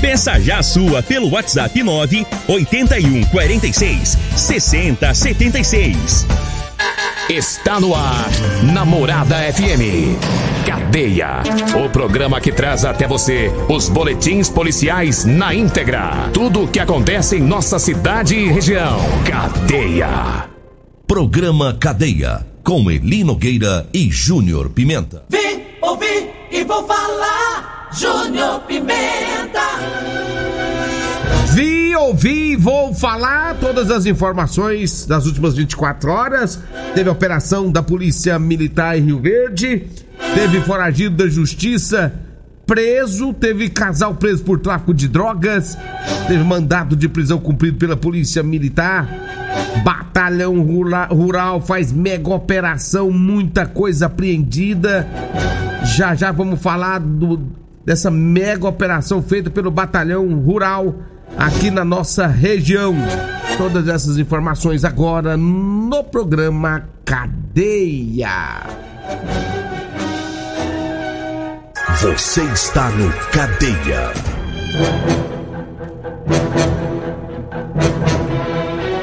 Peça já a sua pelo WhatsApp 9 81 46 60 76. Está no ar, Namorada FM. Cadeia. O programa que traz até você os boletins policiais na íntegra. Tudo o que acontece em nossa cidade e região. Cadeia. Programa Cadeia. Com Eli Nogueira e Júnior Pimenta. Vi, ouvi e vou falar. Júnior Pimenta. Vi, ouvi, vou falar todas as informações das últimas 24 horas. Teve operação da Polícia Militar em Rio Verde. Teve foragido da Justiça preso. Teve casal preso por tráfico de drogas. Teve mandado de prisão cumprido pela Polícia Militar. Batalhão Rural faz mega operação, muita coisa apreendida. Já já vamos falar do, dessa mega operação feita pelo Batalhão Rural aqui na nossa região. Todas essas informações agora no programa Cadeia. Você está no Cadeia.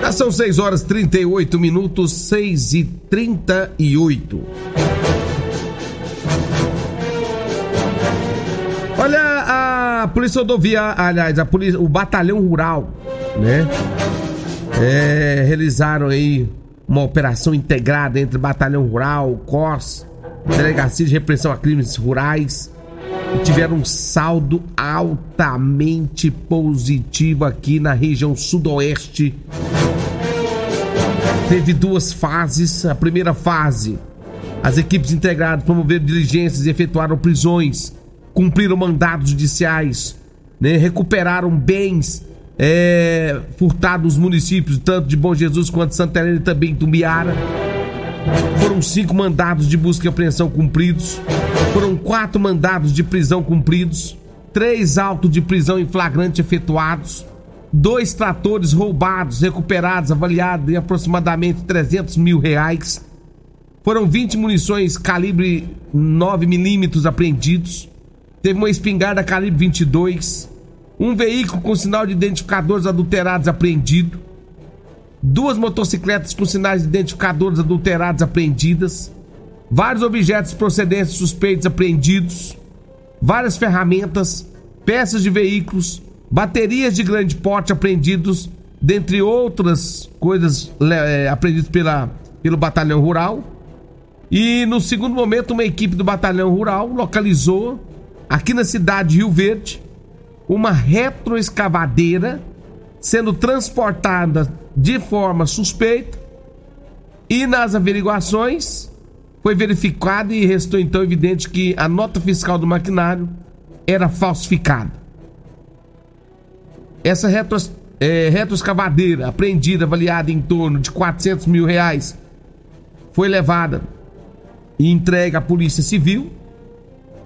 Já são 6 horas 38 minutos, 6 e 38. Olha, a Polícia Rodoviária, aliás, a polícia, o Batalhão Rural, né? É, realizaram aí uma operação integrada entre Batalhão Rural, CORS, Delegacia de Repressão a Crimes Rurais e tiveram um saldo altamente positivo aqui na região sudoeste. Teve duas fases. A primeira fase, as equipes integradas promoveram diligências e efetuaram prisões, cumpriram mandados judiciais, né, recuperaram bens é, furtados nos municípios, tanto de Bom Jesus quanto Santa Helena e também Tumbiara. Foram cinco mandados de busca e apreensão cumpridos. Foram quatro mandados de prisão cumpridos. Três autos de prisão em flagrante efetuados. Dois tratores roubados, recuperados, avaliados em aproximadamente 300 mil reais. Foram 20 munições calibre 9 milímetros apreendidos. Teve uma espingarda calibre 22. Um veículo com sinal de identificadores adulterados apreendido duas motocicletas com sinais de identificadores adulterados apreendidas, vários objetos procedentes suspeitos apreendidos, várias ferramentas, peças de veículos, baterias de grande porte apreendidos, dentre outras coisas é, apreendidas pela, pelo Batalhão Rural. E no segundo momento, uma equipe do Batalhão Rural localizou, aqui na cidade de Rio Verde, uma retroescavadeira sendo transportada de forma suspeita e nas averiguações foi verificado e restou então evidente que a nota fiscal do maquinário era falsificada. Essa é, retroescavadeira apreendida, avaliada em torno de 400 mil reais, foi levada e entregue à Polícia Civil,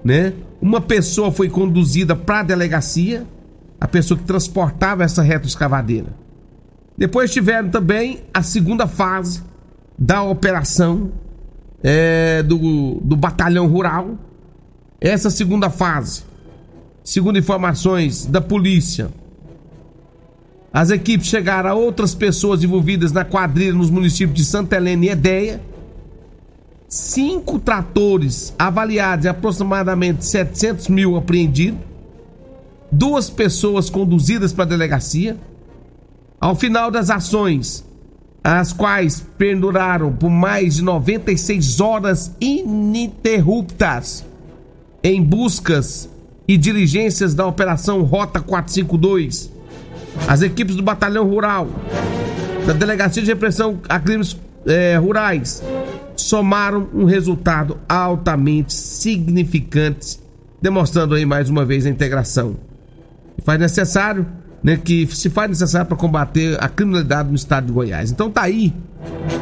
né? Uma pessoa foi conduzida para a delegacia, a pessoa que transportava essa retroescavadeira. Depois tiveram também a segunda fase da operação é, do, do batalhão rural. Essa segunda fase, segundo informações da polícia, as equipes chegaram a outras pessoas envolvidas na quadrilha nos municípios de Santa Helena e Edeia. Cinco tratores avaliados aproximadamente 700 mil apreendidos. Duas pessoas conduzidas para a delegacia ao final das ações, as quais perduraram por mais de 96 horas ininterruptas em buscas e diligências da Operação Rota 452, as equipes do Batalhão Rural da Delegacia de Repressão a Crimes é, Rurais somaram um resultado altamente significante, demonstrando aí mais uma vez a integração. Faz necessário, né, que se faz necessário para combater a criminalidade no estado de Goiás. Então tá aí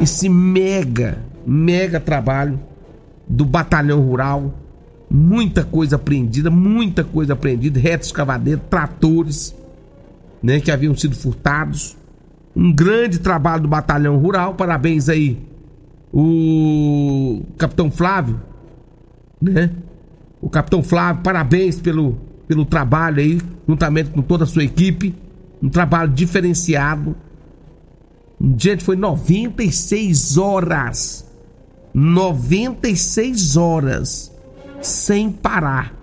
esse mega, mega trabalho do batalhão rural, muita coisa apreendida, muita coisa apreendida, retos escavadeiros, tratores, né, que haviam sido furtados. Um grande trabalho do batalhão rural. Parabéns aí o capitão Flávio, né? O capitão Flávio, parabéns pelo, pelo trabalho aí, juntamente com toda a sua equipe. Um trabalho diferenciado. Gente, foi 96 horas. 96 horas sem parar.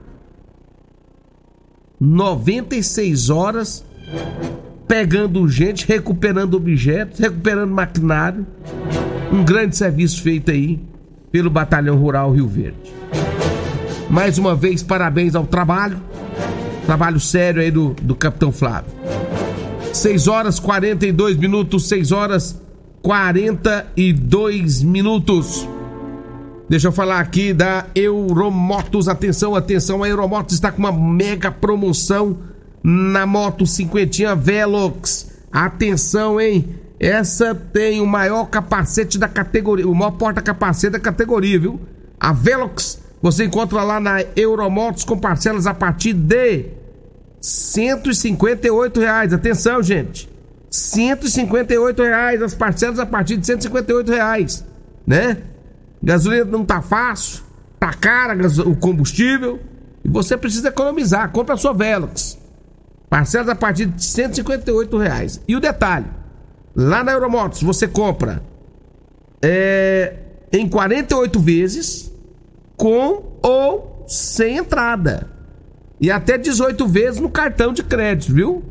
96 horas pegando gente, recuperando objetos, recuperando maquinário. Um grande serviço feito aí pelo Batalhão Rural Rio Verde. Mais uma vez, parabéns ao trabalho. Trabalho sério aí do, do Capitão Flávio. 6 horas 42 minutos, 6 horas 42 minutos. Deixa eu falar aqui da Euromotos. Atenção, atenção, a Euromotos está com uma mega promoção na moto cinquentinha Velox. Atenção, hein? Essa tem o maior capacete da categoria, o maior porta-capacete da categoria, viu? A Velox você encontra lá na Euromotos com parcelas a partir de 158 reais. Atenção, gente. 158 reais as parcelas a partir de 158 reais, né? Gasolina não tá fácil, tá cara o combustível e você precisa economizar. Compra a sua Velox. Parcelas a partir de 158 reais. E o detalhe, lá na Euromotos você compra é, em 48 vezes com ou sem entrada. E até 18 vezes no cartão de crédito, viu?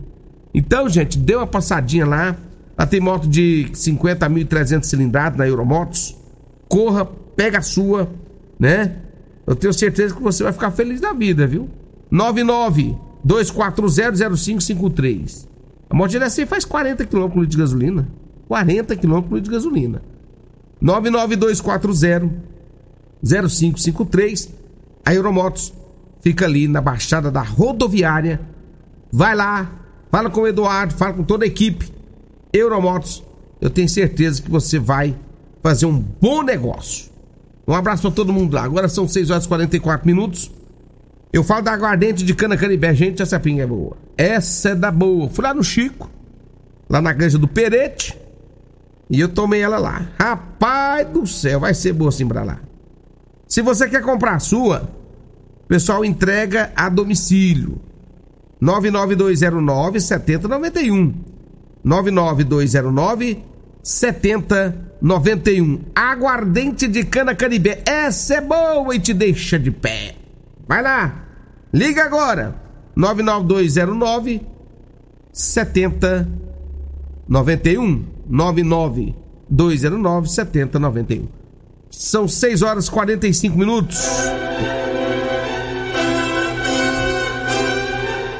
Então, gente, dê uma passadinha lá. Lá tem moto de 50.300 cilindradas na Euromotos. Corra, pega a sua, né? Eu tenho certeza que você vai ficar feliz da vida, viu? 99 2400553. A moto GLC faz 40 km de gasolina. 40 km de gasolina. 992400553. A Euromotos fica ali na Baixada da Rodoviária. Vai lá, fala com o Eduardo, fala com toda a equipe. Euromotos, eu tenho certeza que você vai fazer um bom negócio. Um abraço para todo mundo lá. Agora são 6 horas e 44 minutos. Eu falo da aguardente de cana canibé. Gente, essa pinga é boa. Essa é da boa. Fui lá no Chico, lá na granja do Perete. E eu tomei ela lá. Rapaz do céu, vai ser boa assim pra lá. Se você quer comprar a sua, pessoal entrega a domicílio. 99209 7091. 99209 7091. Aguardente de cana canibé. Essa é boa e te deixa de pé. Vai lá. Liga agora. 99209 7091. 99209 7091. São 6 horas e 45 minutos.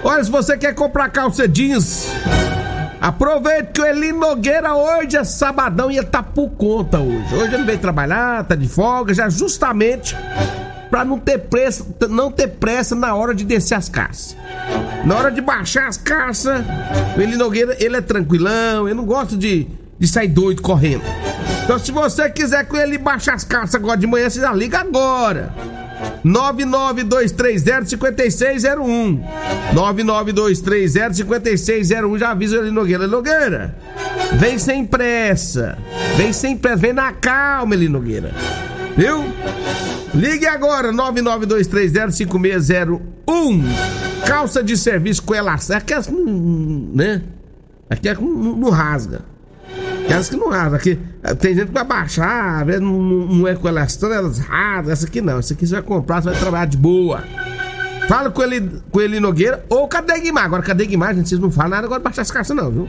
Olha, se você quer comprar calça jeans, aproveite que o Eli Nogueira hoje é sabadão e ele tá por conta hoje. Hoje ele veio trabalhar, tá de folga, já justamente para não ter pressa, não ter pressa na hora de descer as caças. Na hora de baixar as caças, o Eli Nogueira, ele é tranquilão, ele não gosta de, de sair doido correndo. Então se você quiser com ele baixar as caças agora de manhã, você já liga agora. 992305601 992305601 Já avisa ele Nogueira Nogueira Vem sem pressa Vem sem pressa, vem na calma Eli Nogueira Viu? Ligue agora, 992305601. Calça de serviço com elastico. Aquelas que não, né? Aqui não, não rasga. Aquelas que não rasga. Aqui, tem gente que vai baixar, não, não é com elástico, elas rasgam. Essa aqui não. Essa aqui você vai comprar, você vai trabalhar de boa. Fala com ele, com ele Nogueira ou cadê Guimar? Agora, cadê Guimar? Gente, vocês não falam nada agora baixar as caixas, não, viu?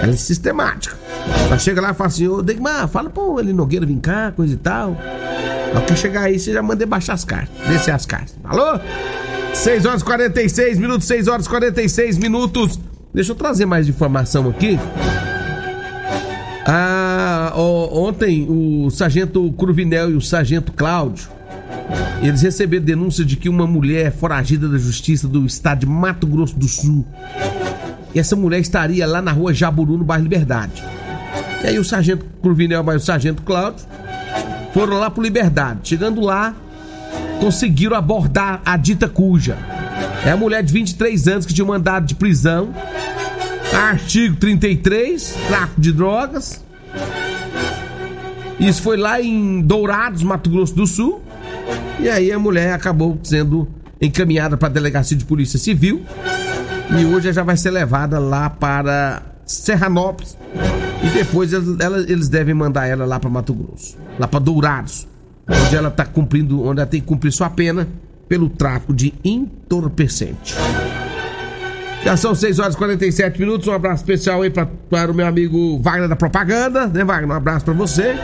Ela é sistemática. Ela chega lá e fala assim: Ô Degmar, fala pro ele Nogueira vir cá, coisa e tal. Ao que chegar aí, você já manda baixar as cartas, descer as cartas. Alô? 6 horas e 46 minutos, 6 horas e 46 minutos. Deixa eu trazer mais informação aqui. Ah, ó, ontem o sargento Cruvinel e o sargento Cláudio eles receberam denúncia de que uma mulher foragida da justiça do estado de Mato Grosso do Sul. E essa mulher estaria lá na rua Jaburu, no bairro Liberdade. E aí o sargento Cruvinel e o sargento Cláudio foram lá pro Liberdade. Chegando lá, conseguiram abordar a dita cuja. É a mulher de 23 anos que tinha mandado de prisão. Artigo 33, tráfico de drogas. Isso foi lá em Dourados, Mato Grosso do Sul. E aí a mulher acabou sendo encaminhada para a delegacia de polícia civil e hoje já vai ser levada lá para Serranópolis e depois eles devem mandar ela lá para Mato Grosso, lá para Dourados, onde ela está cumprindo, onde ela tem que cumprir sua pena pelo tráfico de entorpecente. Já são 6 horas e 47 minutos. Um abraço especial aí para o meu amigo Wagner da Propaganda, né, Wagner? Um abraço para você.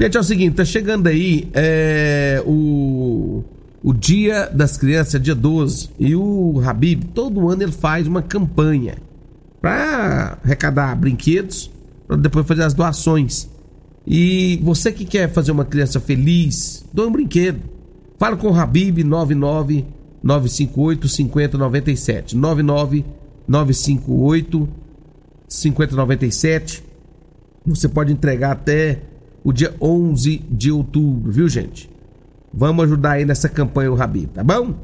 Gente, é o seguinte, tá chegando aí é, o, o Dia das Crianças, dia 12, e o Habib, todo ano ele faz uma campanha para arrecadar brinquedos, para depois fazer as doações. E você que quer fazer uma criança feliz, doe um brinquedo. Fala com o Habib 99 958 5097 99 958 5097. Você pode entregar até o dia 11 de outubro, viu, gente? Vamos ajudar aí nessa campanha o Rabi, tá bom?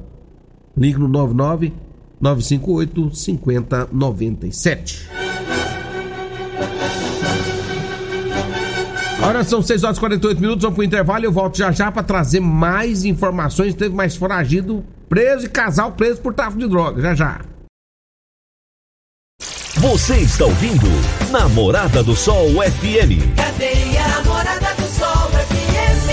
Ligue no 99 958 5097. Agora são 6 horas e 48 minutos, vamos pro intervalo e eu volto já já para trazer mais informações. Teve mais foragido preso e casal preso por tráfico de drogas, já já. Você está ouvindo Namorada do Sol FM. Cadê Namorada do Sol FM?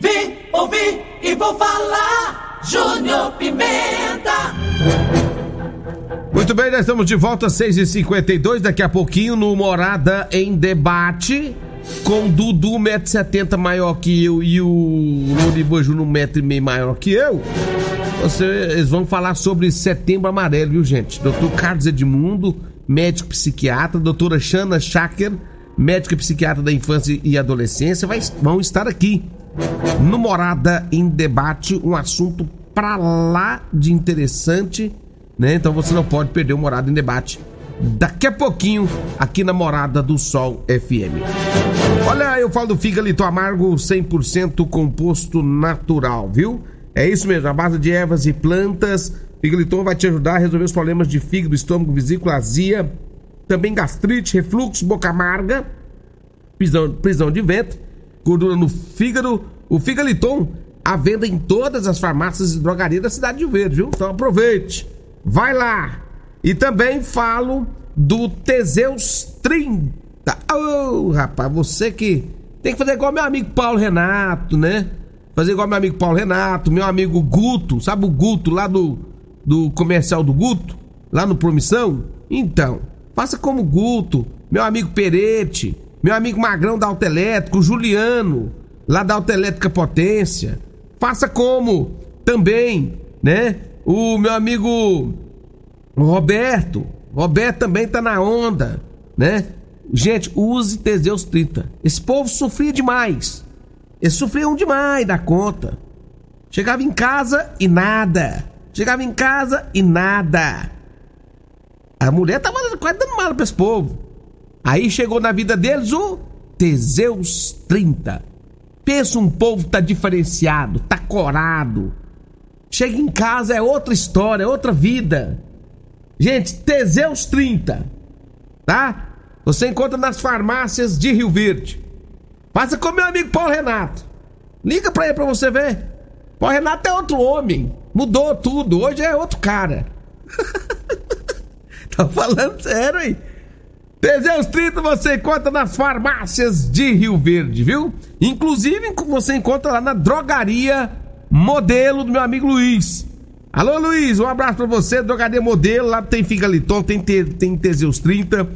Vim, ouvi e vou falar. Júnior Pimenta. Muito bem, nós estamos de volta às 6h52. Daqui a pouquinho no Morada em Debate. Com Dudu, 1,70m maior que eu e o Loriba Júnior, 1,5m maior que eu. Vocês vão falar sobre setembro amarelo, viu, gente? Doutor Carlos Edmundo médico psiquiatra, doutora Shana Shaker, médica psiquiatra da infância e adolescência, vai, vão estar aqui no Morada em Debate, um assunto pra lá de interessante, né? Então você não pode perder o Morada em Debate daqui a pouquinho aqui na Morada do Sol FM. Olha, eu falo do fígado amargo 100% composto natural, viu? É isso mesmo, a base de ervas e plantas Figaliton vai te ajudar a resolver os problemas de fígado, estômago, vesícula, azia, também gastrite, refluxo, boca amarga, prisão, prisão de ventre, gordura no fígado. O Figaliton, à venda em todas as farmácias e drogarias da cidade de Verde, viu? Então aproveite, vai lá. E também falo do Teseus 30. Oh, rapaz, você que tem que fazer igual meu amigo Paulo Renato, né? Fazer igual meu amigo Paulo Renato, meu amigo Guto, sabe o Guto lá do do comercial do Guto, lá no Promissão? Então, faça como Guto, meu amigo Perete, meu amigo Magrão da Autoelétrica, o Juliano, lá da Autoelétrica Potência. Faça como também, né? O meu amigo Roberto. Roberto também tá na onda, né? Gente, use Teseus 30. Esse povo sofria demais. Eles sofriam demais da conta. Chegava em casa e nada. Chegava em casa e nada. A mulher tava quase dando mala pra esse povo. Aí chegou na vida deles o Teseus 30. Pensa um povo tá diferenciado, tá corado. Chega em casa é outra história, é outra vida. Gente, Teseus 30, tá? Você encontra nas farmácias de Rio Verde. Faça com meu amigo Paulo Renato. Liga pra ele pra você ver. Paulo Renato é outro homem. Mudou tudo, hoje é outro cara. Tô falando sério aí. Teseus 30 você encontra nas farmácias de Rio Verde, viu? Inclusive você encontra lá na drogaria modelo do meu amigo Luiz. Alô Luiz, um abraço pra você, drogaria modelo, lá tem Figaliton, tem, tem Teseus 30.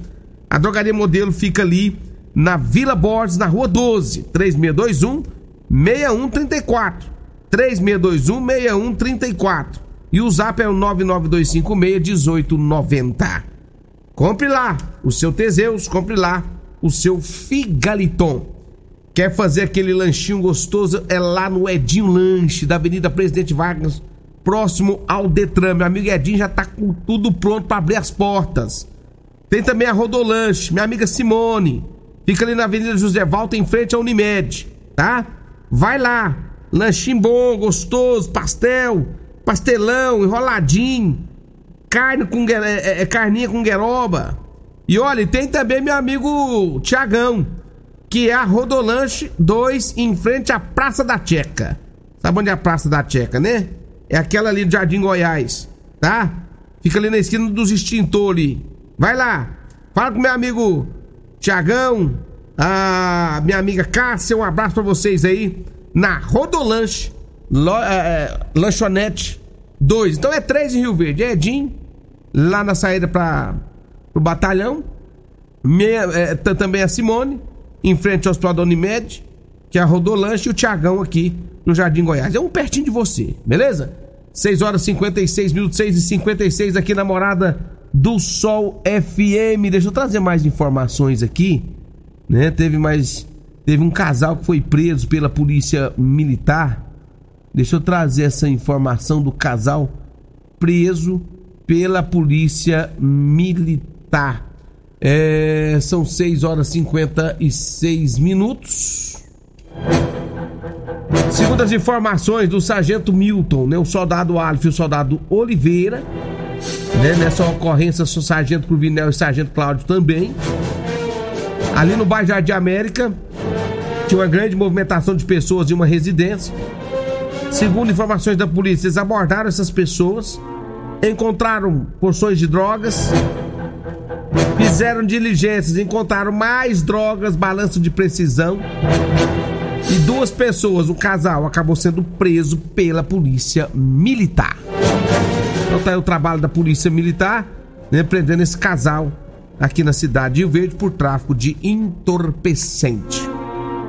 A drogaria modelo fica ali na Vila Borges, na rua 12, 3621 6134. 3621-6134. E o zap é o 99256-1890. Compre lá o seu Teseus, compre lá o seu Figaliton. Quer fazer aquele lanchinho gostoso? É lá no Edinho Lanche, da Avenida Presidente Vargas, próximo ao Detran. Meu amigo Edinho já tá com tudo pronto para abrir as portas. Tem também a Rodolanche, minha amiga Simone. Fica ali na Avenida José Valta, em frente à Unimed, tá? Vai lá. Lanchinho bom, gostoso, pastel, pastelão, enroladinho, carne com é, é, é, carninha com gueroba. E olha, tem também meu amigo Tiagão, que é a Rodolanche 2 em frente à Praça da Checa. Sabe onde é a Praça da Checa, né? É aquela ali do Jardim Goiás, tá? Fica ali na esquina dos extintores. Vai lá. Fala com meu amigo Tiagão, a minha amiga Cássia, um abraço pra vocês aí na Rodolanche, lo, é, é Lanchonete 2. Então é 3 em Rio Verde. É Edinho, lá na saída para o batalhão. Meia, é, também a Simone, em frente ao Hospital da Unimed, que é a Rodolanche, e o Tiagão aqui no Jardim Goiás. É um pertinho de você, beleza? 6 horas e 56 minutos, 6 e 56 aqui na morada do Sol FM. Deixa eu trazer mais informações aqui, né? Teve mais teve um casal que foi preso pela polícia militar. Deixa eu trazer essa informação do casal preso pela polícia militar. É, são 6 horas e 56 minutos. Segundo as informações do sargento Milton, né, o soldado Alf e o soldado Oliveira, né? Nessa ocorrência, o sargento Cruvinel e o sargento Cláudio também. Ali no bairro Jardim América, tinha uma grande movimentação de pessoas em uma residência. Segundo informações da polícia, eles abordaram essas pessoas, encontraram porções de drogas, fizeram diligências, encontraram mais drogas, balanço de precisão. E duas pessoas, o casal, acabou sendo preso pela polícia militar. Então tá aí o trabalho da Polícia Militar, né, prendendo esse casal aqui na cidade de Rio Verde por tráfico de entorpecente.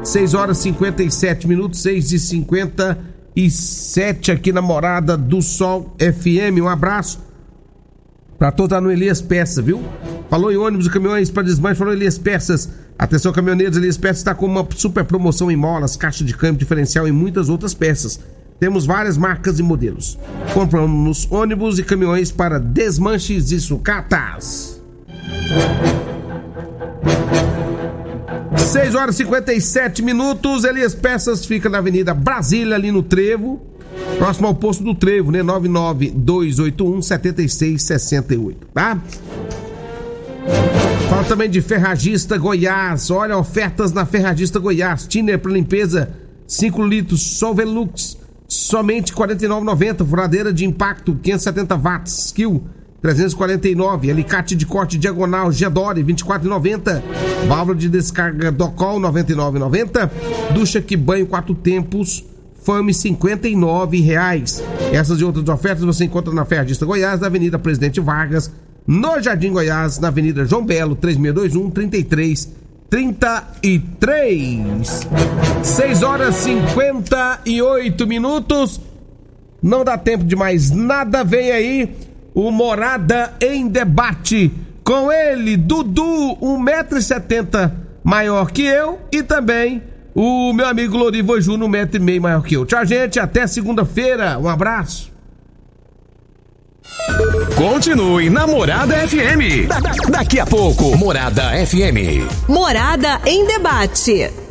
6 horas e 57 minutos, 6 e 57 aqui na Morada do Sol FM. Um abraço para toda no Elias Peças, viu? Falou em ônibus e caminhões para desmanche, falou Elias Peças. Atenção, caminhoneiros, Elias Peças está com uma super promoção em molas, caixa de câmbio diferencial e muitas outras peças. Temos várias marcas e modelos. Compramos ônibus e caminhões para desmanches e sucatas. 6 horas e 57 minutos. Elias Peças fica na Avenida Brasília, ali no Trevo. Próximo ao posto do Trevo, né? 99281 7668, tá? Fala também de Ferragista Goiás. Olha, ofertas na Ferragista Goiás. Tiner para limpeza 5 litros, Solvelux somente R$ 49,90. Furadeira de impacto 570 watts, skill 349. Alicate de corte diagonal Gedore 24,90. Válvula de descarga Docol 99,90. Ducha que banho quatro tempos. Fame R$ reais. Essas e outras ofertas você encontra na Ferradista Goiás, na Avenida Presidente Vargas, no Jardim Goiás, na Avenida João Belo, 3621 33 33. 6 horas 58 minutos. Não dá tempo de mais nada. Vem aí o Morada em Debate. Com ele, Dudu, 1,70m maior que eu. E também o meu amigo Lorivo Júnior, 1,5m maior que eu. Tchau, gente. Até segunda-feira. Um abraço. Continue na Morada FM. Da, da, daqui a pouco, Morada FM. Morada em debate.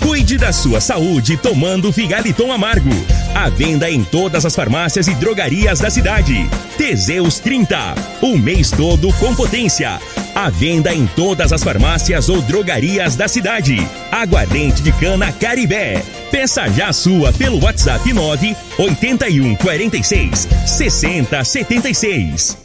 Cuide da sua saúde tomando Figaliton Amargo. A venda em todas as farmácias e drogarias da cidade. Teseus 30. O mês todo com potência. A venda em todas as farmácias ou drogarias da cidade. Aguardente de cana Caribé. Peça já a sua pelo WhatsApp 9 81 46 60 76.